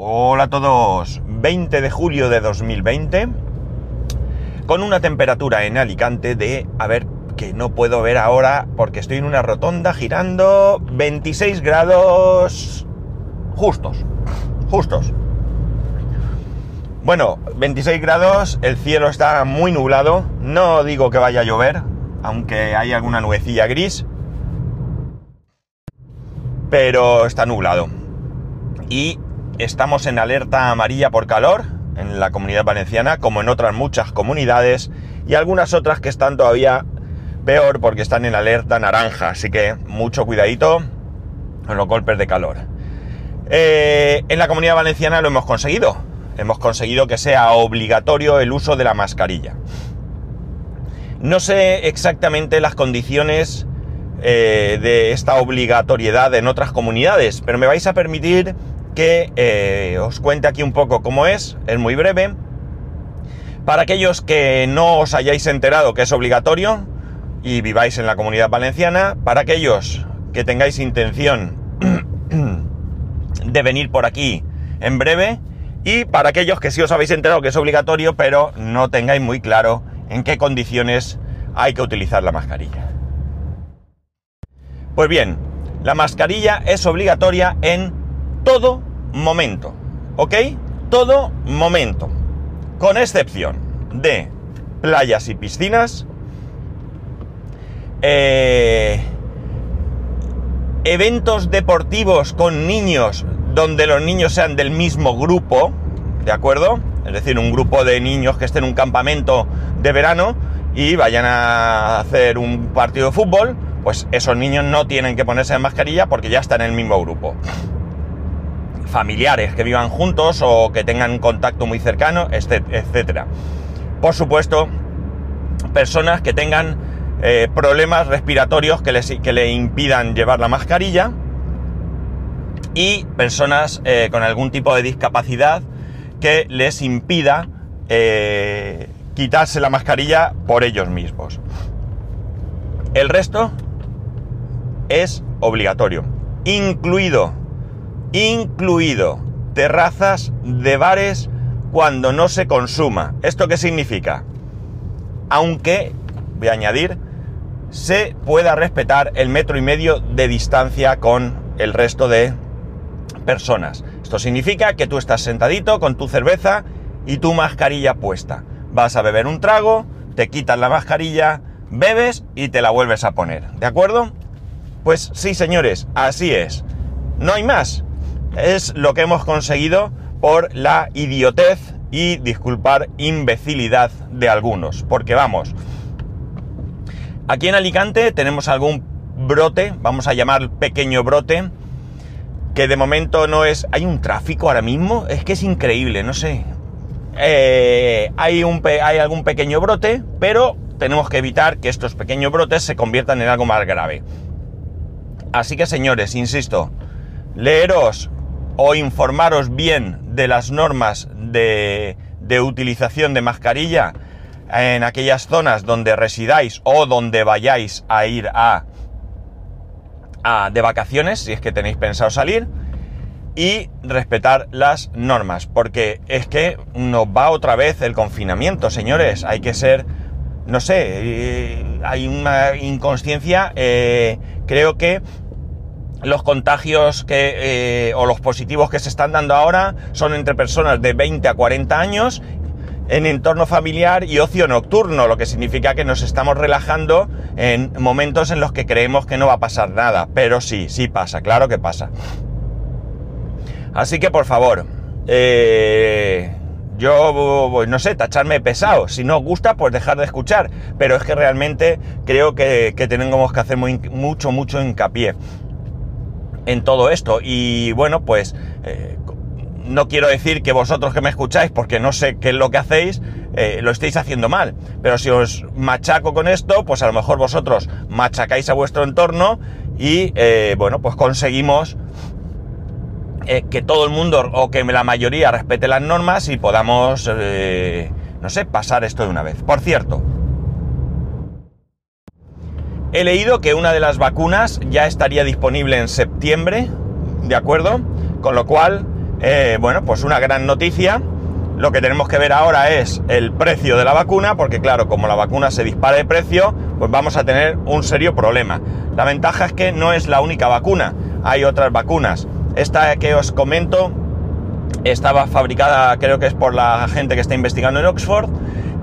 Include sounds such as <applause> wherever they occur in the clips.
Hola a todos, 20 de julio de 2020, con una temperatura en Alicante de, a ver, que no puedo ver ahora porque estoy en una rotonda girando 26 grados justos, justos. Bueno, 26 grados, el cielo está muy nublado, no digo que vaya a llover, aunque hay alguna nubecilla gris, pero está nublado. Y estamos en alerta amarilla por calor en la comunidad valenciana, como en otras muchas comunidades, y algunas otras que están todavía peor porque están en alerta naranja, así que mucho cuidadito con los golpes de calor. Eh, en la comunidad valenciana lo hemos conseguido, hemos conseguido que sea obligatorio el uso de la mascarilla. No sé exactamente las condiciones eh, de esta obligatoriedad en otras comunidades, pero me vais a permitir que eh, os cuente aquí un poco cómo es, es muy breve. Para aquellos que no os hayáis enterado que es obligatorio y viváis en la comunidad valenciana, para aquellos que tengáis intención de venir por aquí en breve y para aquellos que sí os habéis enterado que es obligatorio pero no tengáis muy claro en qué condiciones hay que utilizar la mascarilla. Pues bien, la mascarilla es obligatoria en todo momento, ¿ok? Todo momento, con excepción de playas y piscinas, eh, eventos deportivos con niños donde los niños sean del mismo grupo, ¿de acuerdo? Es decir, un grupo de niños que estén en un campamento de verano y vayan a hacer un partido de fútbol, pues esos niños no tienen que ponerse en mascarilla porque ya están en el mismo grupo familiares que vivan juntos o que tengan contacto muy cercano, etcétera. Por supuesto, personas que tengan eh, problemas respiratorios que, les, que le impidan llevar la mascarilla y personas eh, con algún tipo de discapacidad que les impida eh, quitarse la mascarilla por ellos mismos. El resto es obligatorio, incluido incluido terrazas de bares cuando no se consuma. ¿Esto qué significa? Aunque, voy a añadir, se pueda respetar el metro y medio de distancia con el resto de personas. Esto significa que tú estás sentadito con tu cerveza y tu mascarilla puesta. Vas a beber un trago, te quitas la mascarilla, bebes y te la vuelves a poner. ¿De acuerdo? Pues sí, señores, así es. No hay más es lo que hemos conseguido por la idiotez y, disculpar, imbecilidad de algunos. Porque vamos, aquí en Alicante tenemos algún brote, vamos a llamar pequeño brote, que de momento no es... Hay un tráfico ahora mismo, es que es increíble, no sé. Eh, hay, un hay algún pequeño brote, pero tenemos que evitar que estos pequeños brotes se conviertan en algo más grave. Así que señores, insisto, leeros o informaros bien de las normas de, utilización de mascarilla en aquellas zonas donde residáis o donde vayáis a ir a, a, de vacaciones, si es que tenéis pensado salir, y respetar las normas, porque es que nos va otra vez el confinamiento, señores, hay que ser, no sé, eh, hay una inconsciencia, eh, creo que los contagios que, eh, o los positivos que se están dando ahora son entre personas de 20 a 40 años en entorno familiar y ocio nocturno, lo que significa que nos estamos relajando en momentos en los que creemos que no va a pasar nada. Pero sí, sí pasa, claro que pasa. Así que por favor, eh, yo no sé, tacharme pesado. Si no os gusta, pues dejar de escuchar. Pero es que realmente creo que, tenemos que hacer mucho, mucho hincapié en todo esto. Y bueno, pues eh, no quiero decir que vosotros que me escucháis, porque no sé qué es lo que hacéis, eh, lo estéis haciendo mal. Pero si os machaco con esto, pues a lo mejor vosotros machacáis a vuestro entorno y eh, bueno, pues conseguimos que todo el mundo o que la mayoría respete las normas y podamos, no sé, pasar esto de una vez. Por cierto, He leído que una de las vacunas ya estaría disponible en septiembre, ¿de acuerdo? Con lo cual, eh, bueno, pues una gran noticia. Lo que tenemos que ver ahora es el precio de la vacuna, porque claro, como la vacuna se dispara de precio, pues vamos a tener un serio problema. La ventaja es que no es la única vacuna, hay otras vacunas. Esta que os comento estaba fabricada, creo que es por la gente que está investigando en Oxford,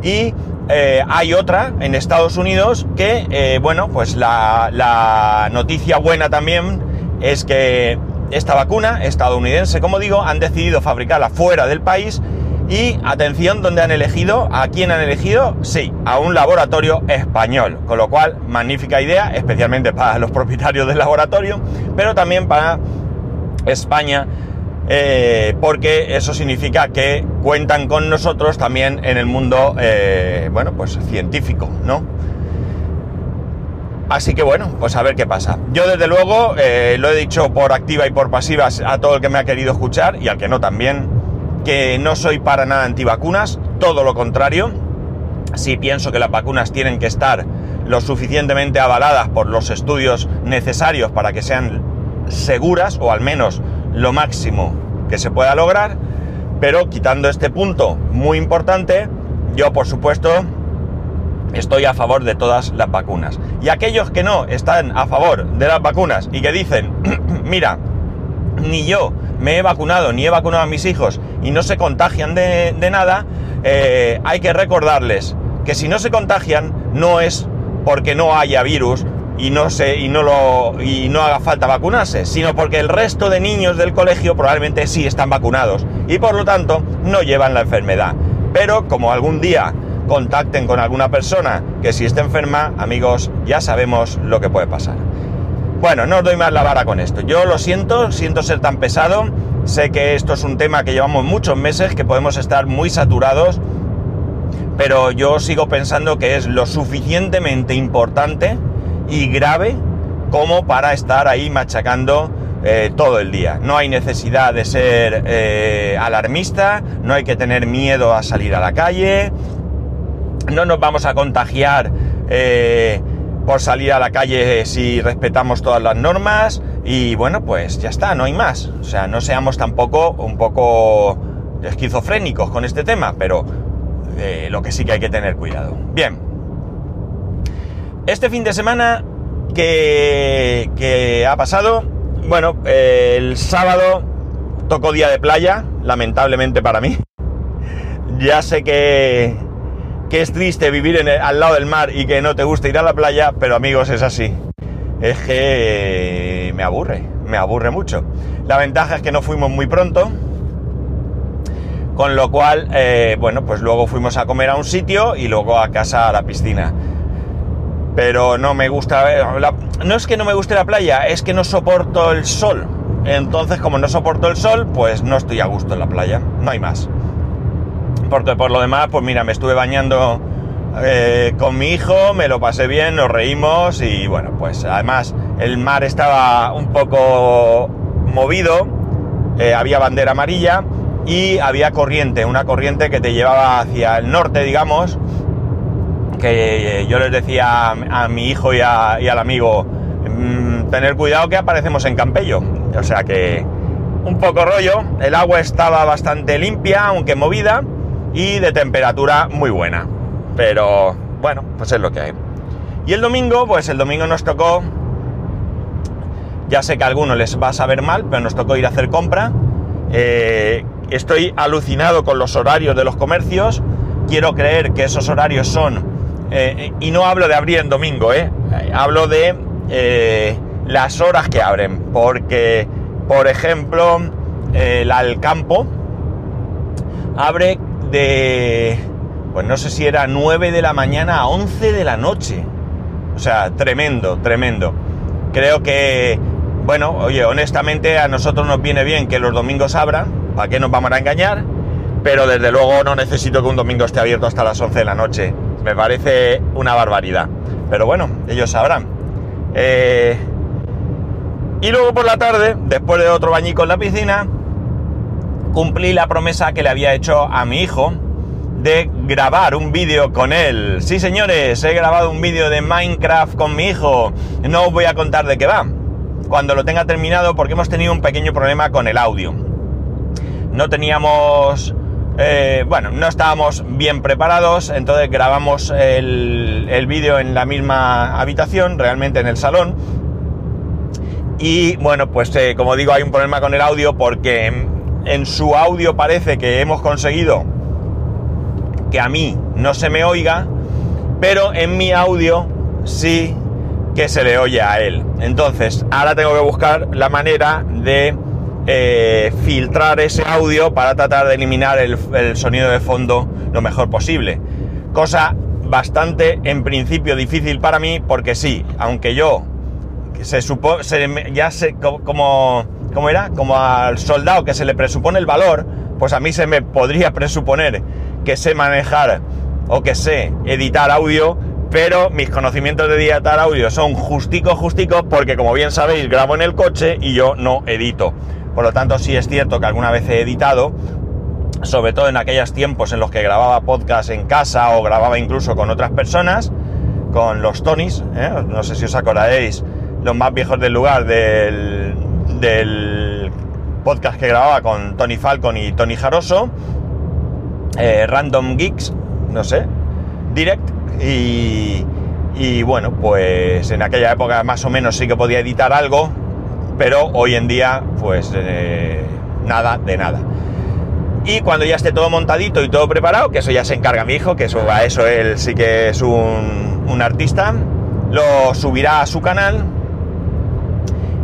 y eh, hay otra en Estados Unidos que, eh, bueno, pues la, la noticia buena también es que esta vacuna estadounidense, como digo, han decidido fabricarla fuera del país y atención, donde han elegido? ¿A quién han elegido? Sí, a un laboratorio español. Con lo cual, magnífica idea, especialmente para los propietarios del laboratorio, pero también para España, eh, porque eso significa que cuentan con nosotros también en el mundo, eh, bueno, pues científico, ¿no? Así que bueno, pues a ver qué pasa. Yo desde luego eh, lo he dicho por activa y por pasiva a todo el que me ha querido escuchar y al que no también que no soy para nada antivacunas, todo lo contrario. Sí pienso que las vacunas tienen que estar lo suficientemente avaladas por los estudios necesarios para que sean seguras o al menos lo máximo que se pueda lograr. Pero quitando este punto muy importante, yo por supuesto estoy a favor de todas las vacunas. Y aquellos que no están a favor de las vacunas y que dicen, <clears throat> mira, ni yo me he vacunado, ni he vacunado a mis hijos y no se contagian de, nada, eh, hay que recordarles que si no se contagian no es porque no haya virus y no se y no lo y no haga falta vacunarse, sino porque el resto de niños del colegio probablemente sí están vacunados y por lo tanto no llevan la enfermedad. Pero como algún día contacten con alguna persona que si está enferma, amigos, ya sabemos lo que puede pasar. Bueno, no os doy más la vara con esto. Yo lo siento, siento ser tan pesado. Sé que esto es un tema que llevamos muchos meses, que podemos estar muy saturados, pero yo sigo pensando que es lo suficientemente importante y grave como para estar ahí machacando eh, todo el día. No hay necesidad de ser eh, alarmista, no hay que tener miedo a salir a la calle, no nos vamos a contagiar. Eh, por salir a la calle si respetamos todas las normas y bueno, pues ya está, no hay más. O sea, no seamos tampoco un poco esquizofrénicos con este tema, pero lo que sí que hay que tener cuidado. Bien, este fin de semana que, que ha pasado, bueno, el sábado tocó día de playa, lamentablemente para mí. Ya sé que, que es triste vivir al lado del mar y que no te guste ir a la playa, pero amigos, es así. Es que me aburre, me aburre mucho. La ventaja es que no fuimos muy pronto, con lo cual, eh, bueno, pues luego fuimos a comer a un sitio y luego a casa a la piscina. Pero no me gusta, no es que no me guste la playa, es que no soporto el sol. Entonces, como no soporto el sol, pues no estoy a gusto en la playa, no hay más. Porque por lo demás, pues mira, me estuve bañando eh, con mi hijo, me lo pasé bien, nos reímos y bueno, pues además el mar estaba un poco movido, eh, había bandera amarilla y había corriente, una corriente que te llevaba hacia el norte, digamos, que yo les decía a, mi hijo y, al amigo, mm, tener cuidado que aparecemos en Campello. O sea que un poco rollo, el agua estaba bastante limpia, aunque movida, y de temperatura muy buena. Pero bueno, pues es lo que hay. Y el domingo, pues el domingo nos tocó, ya sé que a algunos les va a saber mal, pero nos tocó ir a hacer compra. Eh, estoy alucinado con los horarios de los comercios. Quiero creer que esos horarios son, eh, y no hablo de abrir en domingo, eh, hablo de las horas que abren, porque, por ejemplo, el Alcampo abre de, pues no sé si era 9 de la mañana a 11 de la noche. O sea, tremendo, tremendo. Creo que, bueno, oye, honestamente a nosotros nos viene bien que los domingos abran, ¿para qué nos vamos a engañar? Pero desde luego no necesito que un domingo esté abierto hasta las 11 de la noche. Me parece una barbaridad. Pero bueno, ellos sabrán. Eh, y luego por la tarde, después de otro bañico en la piscina, cumplí la promesa que le había hecho a mi hijo de grabar un vídeo con él. Sí, señores, he grabado un vídeo de Minecraft con mi hijo. No os voy a contar de qué va. Cuando lo tenga terminado, porque hemos tenido un pequeño problema con el audio. no teníamos, eh, bueno, no estábamos bien preparados, entonces grabamos el, vídeo en la misma habitación, realmente en el salón. Y bueno, pues eh, como digo, hay un problema con el audio porque en su audio parece que hemos conseguido que a mí no se me oiga, pero en mi audio sí que se le oye a él. Entonces, ahora tengo que buscar la manera de eh, filtrar ese audio para tratar de eliminar el, sonido de fondo lo mejor posible. Cosa bastante, en principio, difícil para mí, porque sí, aunque yo se supo, ya sé co- como, como era, como al soldado que se le presupone el valor, pues a mí se me podría presuponer que sé manejar o que sé editar audio, pero mis conocimientos de editar audio son justicos, justicos, porque como bien sabéis, grabo en el coche y yo no edito. Por lo tanto, sí es cierto que alguna vez he editado, sobre todo en aquellos tiempos en los que grababa podcast en casa o grababa incluso con otras personas, con los Tonys, ¿eh? no sé si os acordaréis, los más viejos del lugar del, podcast que grababa con Tony Falcon y Tony Jaroso, eh, Random Geeks, no sé, Direct, y, y bueno, pues en aquella época más o menos sí que podía editar algo, pero hoy en día pues eh, nada de nada. Y cuando ya esté todo montadito y todo preparado, que eso ya se encarga mi hijo, que eso a eso él sí que es un, un artista, lo subirá a su canal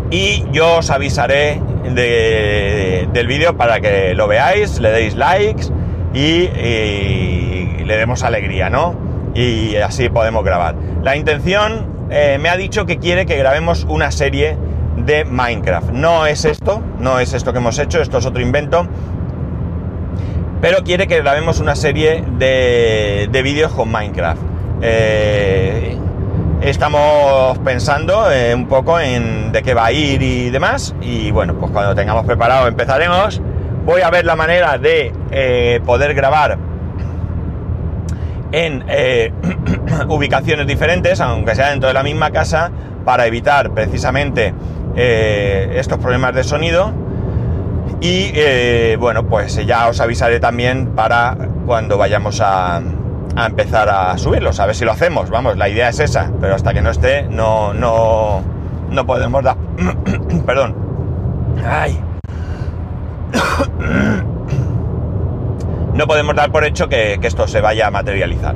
y yo os avisaré de- del vídeo para que lo veáis, le deis likes y, y le demos alegría, ¿no? Y así podemos grabar. La intención eh, me ha dicho que quiere que grabemos una serie de Minecraft. No es esto, no es esto que hemos hecho, esto es otro invento pero quiere que grabemos una serie de, de vídeos con Minecraft. Eh, estamos pensando eh, un poco en de qué va a ir y demás, y bueno, pues cuando tengamos preparado empezaremos. Voy a ver la manera de eh, poder grabar en <clears throat> ubicaciones diferentes, aunque sea dentro de la misma casa, para evitar precisamente eh, estos problemas de sonido. Y eh, bueno, pues ya os avisaré también para cuando vayamos a, a empezar a subirlos, a ver si lo hacemos. Vamos, la idea es esa, pero hasta que no esté, no, no, no podemos dar. <coughs> Perdón. Ay. <coughs> No podemos dar por hecho que, que esto se vaya a materializar.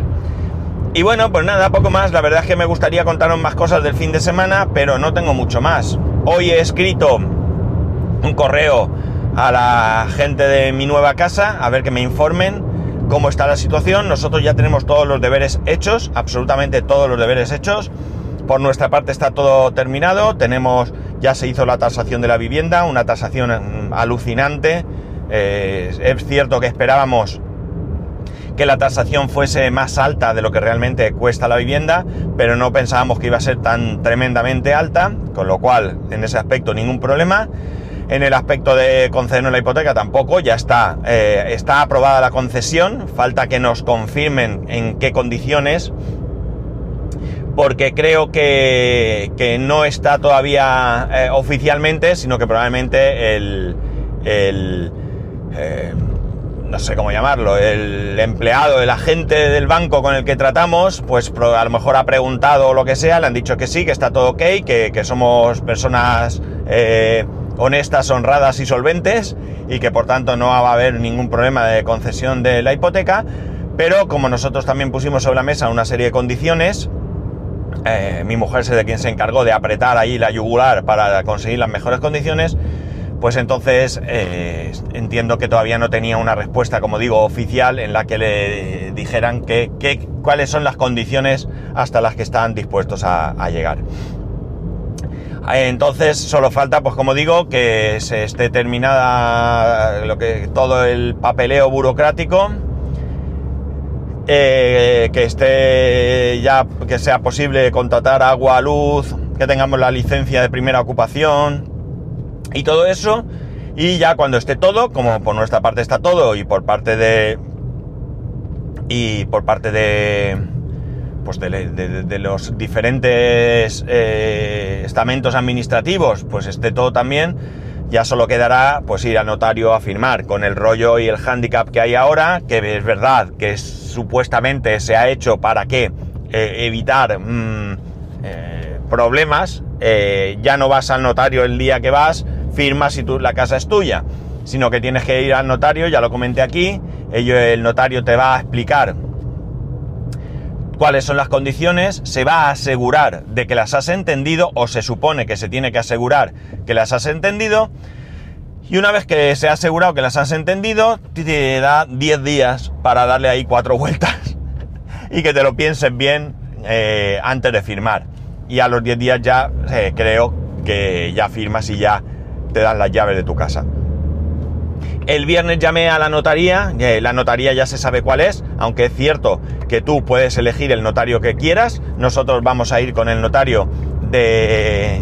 Y bueno, pues nada, poco más. La verdad es que me gustaría contaros más cosas del fin de semana, pero no tengo mucho más. Hoy he escrito un correo a la gente de mi nueva casa a ver que me informen cómo está la situación. Nosotros ya tenemos todos los deberes hechos, absolutamente todos los deberes hechos. Por nuestra parte está todo terminado. Tenemos, ya se hizo la tasación de la vivienda, una tasación mm, alucinante. Eh, es cierto que esperábamos que la tasación fuese más alta de lo que realmente cuesta la vivienda, pero no pensábamos que iba a ser tan tremendamente alta, con lo cual en ese aspecto ningún problema. En el aspecto de concedernos la hipoteca tampoco, ya está, eh, está aprobada la concesión, falta que nos confirmen en qué condiciones, porque creo que, que no está todavía eh, oficialmente, sino que probablemente el, el eh, no sé cómo llamarlo, el empleado, el agente del banco con el que tratamos, pues a lo mejor ha preguntado lo que sea, le han dicho que sí, que está todo ok, que, que somos personas eh, honestas, honradas y solventes y que por tanto no va a haber ningún problema de concesión de la hipoteca, pero como nosotros también pusimos sobre la mesa una serie de condiciones, eh, mi mujer es de quien se encargó de apretar ahí la yugular para conseguir las mejores condiciones, pues entonces eh, entiendo que todavía no tenía una respuesta, como digo, oficial en la que le dijeran que, que- cuáles son las condiciones hasta las que están dispuestos a, llegar. Entonces solo falta, pues como digo, que se esté terminada lo que todo el papeleo burocrático, eh, que esté ya, que sea posible contratar agua, luz, que tengamos la licencia de primera ocupación y todo eso. Y ya cuando esté todo, como por nuestra parte está todo y por parte de y por parte de pues de, los diferentes eh, estamentos administrativos, pues esté todo también, Ya solo quedará pues ir al notario a firmar con el rollo y el handicap que hay ahora, que es verdad que supuestamente se ha hecho para que eh, evitar mm, eh, problemas. Ya no vas al notario el día que vas, firmas y tú, la casa es tuya, sino que tienes que ir al notario, ya lo comenté aquí, ello, el notario te va a explicar cuáles son las condiciones, se va a asegurar de que las has entendido o se supone que se tiene que asegurar que las has entendido y una vez que se ha asegurado que las has entendido, te da 10 días para darle ahí cuatro <laughs> vueltas y que te lo pienses bien eh, antes de firmar. Y a los 10 días ya eh, creo que ya firmas y ya te dan las llaves de tu casa. El viernes llamé a la notaría, la notaría ya se sabe cuál es, aunque es cierto que tú puedes elegir el notario que quieras. Nosotros vamos a ir con el notario de,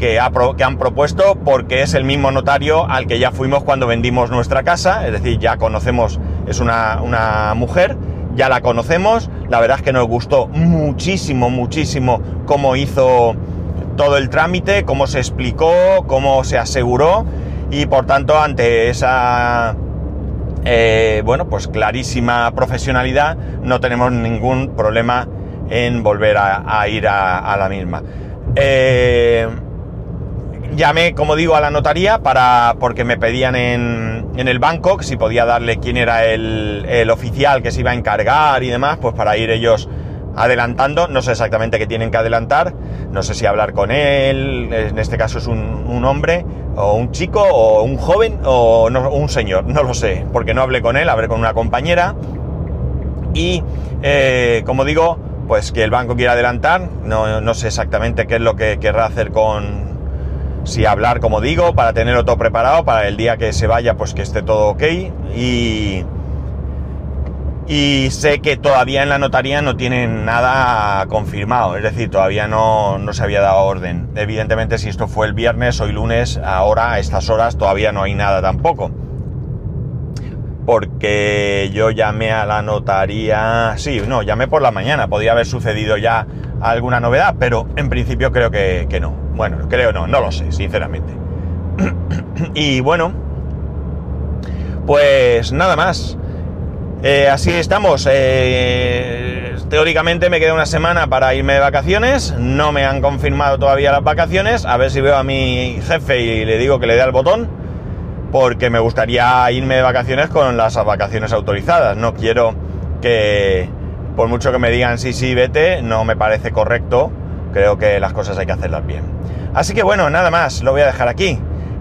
que, han propuesto porque es el mismo notario al que ya fuimos cuando vendimos nuestra casa, es decir, ya conocemos, es una mujer, ya la conocemos, la verdad es que nos gustó muchísimo, muchísimo cómo hizo todo el trámite, cómo se explicó, cómo se aseguró y por tanto ante esa eh, bueno pues clarísima profesionalidad no tenemos ningún problema en volver a, ir a, la misma. Eh, llamé como digo a la notaría para porque me pedían en, en el banco si podía darle quién era el, el oficial que se iba a encargar y demás pues para ir ellos adelantando, no sé exactamente qué tienen que adelantar, no sé si hablar con él, en este caso es un, hombre, o un chico, o un joven, o, un señor, no lo sé, porque no hablé con él, hablé con una compañera, y eh, como digo, pues que el banco quiere adelantar, no, no sé exactamente qué es lo que querrá hacer con, si hablar como digo, para tenerlo todo preparado, para el día que se vaya, pues que esté todo ok, y y sé que todavía en la notaría no tienen nada confirmado, es decir, todavía no, se había dado orden. Evidentemente, si esto fue el viernes, hoy lunes, ahora, a estas horas, todavía no hay nada tampoco. Porque yo llamé a la notaría, sí, no, llamé por la mañana, podía haber sucedido ya alguna novedad, pero en principio creo que, que no. Bueno, creo no, no lo sé, sinceramente. <clears throat> y bueno, pues nada más. Eh, así estamos. Eh, teóricamente me queda una semana para irme de vacaciones. No me han confirmado todavía las vacaciones. A ver si veo a mi jefe y le digo que le dé al botón. Porque me gustaría irme de vacaciones con las vacaciones autorizadas. No quiero que, por mucho que me digan sí, sí, vete, no me parece correcto. Creo que las cosas hay que hacerlas bien. Así que bueno, nada más, lo voy a dejar aquí.